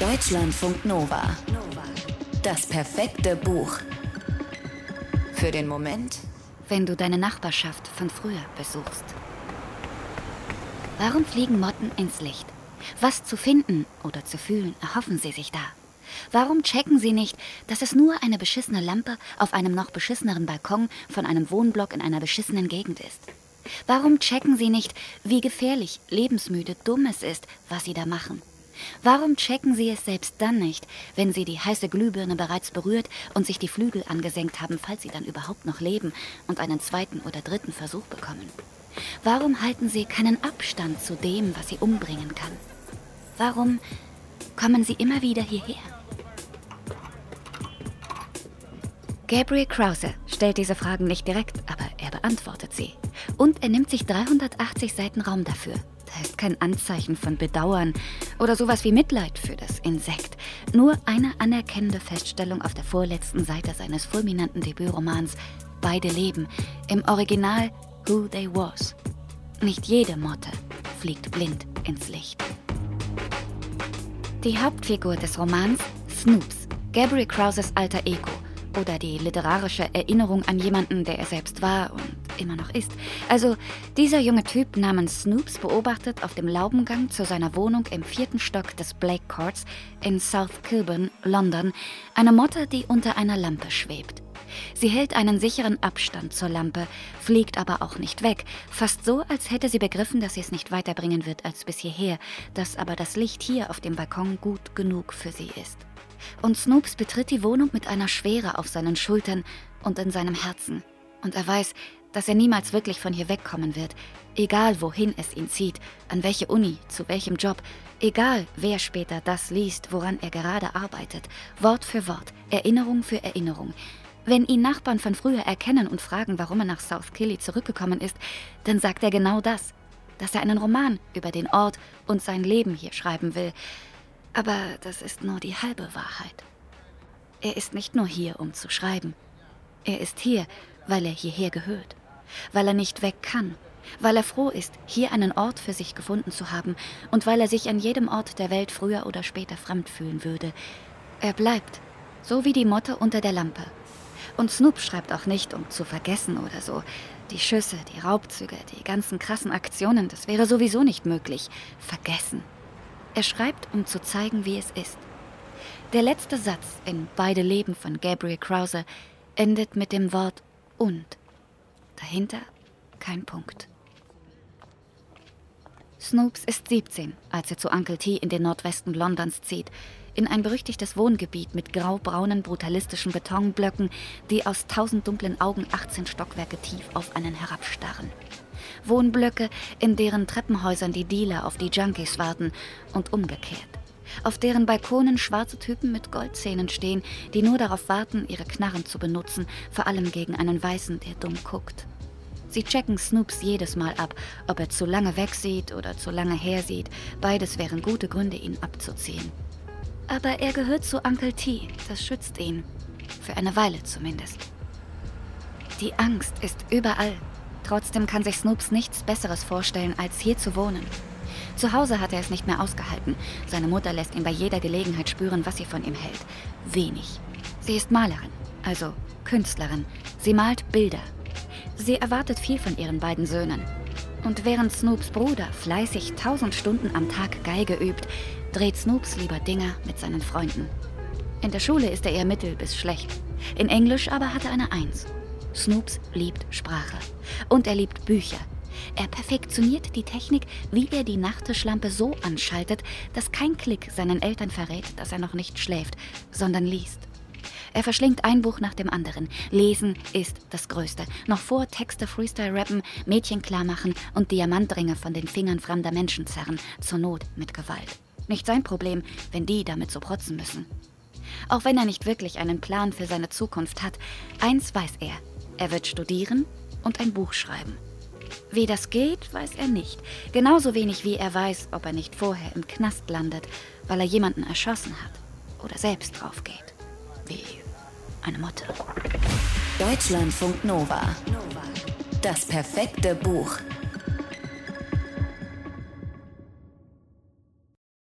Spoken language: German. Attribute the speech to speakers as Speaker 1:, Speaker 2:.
Speaker 1: Deutschlandfunk Nova. Das perfekte Buch. Für den Moment,
Speaker 2: wenn du deine Nachbarschaft von früher besuchst. Warum fliegen Motten ins Licht? Was zu finden oder zu fühlen erhoffen sie sich da? Warum checken sie nicht, dass es nur eine beschissene Lampe auf einem noch beschisseneren Balkon von einem Wohnblock in einer beschissenen Gegend ist? Warum checken sie nicht, wie gefährlich, lebensmüde, dumm es ist, was sie da machen? Warum checken sie es selbst dann nicht, wenn sie die heiße Glühbirne bereits berührt und sich die Flügel angesenkt haben, falls sie dann überhaupt noch leben und einen zweiten oder dritten Versuch bekommen? Warum halten sie keinen Abstand zu dem, was sie umbringen kann? Warum kommen sie immer wieder hierher? Gabriel Krause stellt diese Fragen nicht direkt, aber er beantwortet sie. Und er nimmt sich 380 Seiten Raum dafür. Da ist kein Anzeichen von Bedauern oder sowas wie Mitleid für das Insekt. Nur eine anerkennende Feststellung auf der vorletzten Seite seines fulminanten Debütromans Beide leben, im Original Who They Was. Nicht jede Motte fliegt blind ins Licht. Die Hauptfigur des Romans, Snoops, Gabriel Krauses alter Ego, oder die literarische Erinnerung an jemanden, der er selbst war und immer noch ist. Also dieser junge Typ namens Snoops beobachtet auf dem Laubengang zu seiner Wohnung im vierten Stock des Blake Courts in South Kilburn, London, eine Motte, die unter einer Lampe schwebt. Sie hält einen sicheren Abstand zur Lampe, fliegt aber auch nicht weg, fast so, als hätte sie begriffen, dass sie es nicht weiterbringen wird als bis hierher, dass aber das Licht hier auf dem Balkon gut genug für sie ist. Und Snoops betritt die Wohnung mit einer Schwere auf seinen Schultern und in seinem Herzen. Und er weiß, dass er niemals wirklich von hier wegkommen wird, egal wohin es ihn zieht, an welche Uni, zu welchem Job, egal wer später das liest, woran er gerade arbeitet, Wort für Wort, Erinnerung für Erinnerung. Wenn ihn Nachbarn von früher erkennen und fragen, warum er nach South Killy zurückgekommen ist, dann sagt er genau das, dass er einen Roman über den Ort und sein Leben hier schreiben will, aber das ist nur die halbe Wahrheit. Er ist nicht nur hier, um zu schreiben. Er ist hier, weil er hierher gehört, weil er nicht weg kann, weil er froh ist, hier einen Ort für sich gefunden zu haben und weil er sich an jedem Ort der Welt früher oder später fremd fühlen würde. Er bleibt, so wie die Motte unter der Lampe. Und Snoop schreibt auch nicht, um zu vergessen oder so. Die Schüsse, die Raubzüge, die ganzen krassen Aktionen, das wäre sowieso nicht möglich. Vergessen. Er schreibt, um zu zeigen, wie es ist. Der letzte Satz in Beide Leben von Gabriel Krause endet mit dem Wort und. Dahinter kein Punkt. Snoops ist 17, als er zu Uncle T in den Nordwesten Londons zieht, in ein berüchtigtes Wohngebiet mit graubraunen, brutalistischen Betonblöcken, die aus tausend dunklen Augen 18 Stockwerke tief auf einen herabstarren. Wohnblöcke, in deren Treppenhäusern die Dealer auf die Junkies warten und umgekehrt. Auf deren Balkonen schwarze Typen mit Goldzähnen stehen, die nur darauf warten, ihre Knarren zu benutzen, vor allem gegen einen Weißen, der dumm guckt. Sie checken Snoops jedes Mal ab, ob er zu lange wegsieht oder zu lange hersieht. Beides wären gute Gründe, ihn abzuziehen. Aber er gehört zu Uncle T, das schützt ihn. Für eine Weile zumindest. Die Angst ist überall, Trotzdem kann sich Snoops nichts Besseres vorstellen, als hier zu wohnen. Zu Hause hat er es nicht mehr ausgehalten. Seine Mutter lässt ihn bei jeder Gelegenheit spüren, was sie von ihm hält. Wenig. Sie ist Malerin, also Künstlerin. Sie malt Bilder. Sie erwartet viel von ihren beiden Söhnen. Und während Snoops Bruder fleißig tausend Stunden am Tag Geige übt, dreht Snoops lieber Dinger mit seinen Freunden. In der Schule ist er eher mittel bis schlecht. In Englisch aber hat er eine Eins. Snoops liebt Sprache. Und er liebt Bücher. Er perfektioniert die Technik, wie er die Nachttischlampe so anschaltet, dass kein Klick seinen Eltern verrät, dass er noch nicht schläft, sondern liest. Er verschlingt ein Buch nach dem anderen. Lesen ist das Größte. Noch vor Texte Freestyle rappen, Mädchen klarmachen und Diamantringe von den Fingern fremder Menschen zerren, zur Not mit Gewalt. Nicht sein Problem, wenn die damit so protzen müssen. Auch wenn er nicht wirklich einen Plan für seine Zukunft hat, eins weiß er, er wird studieren und ein Buch schreiben. Wie das geht, weiß er nicht. Genauso wenig wie er weiß, ob er nicht vorher im Knast landet, weil er jemanden erschossen hat oder selbst draufgeht. Wie eine Mutter.
Speaker 1: Deutschlandfunk Nova. Das perfekte Buch.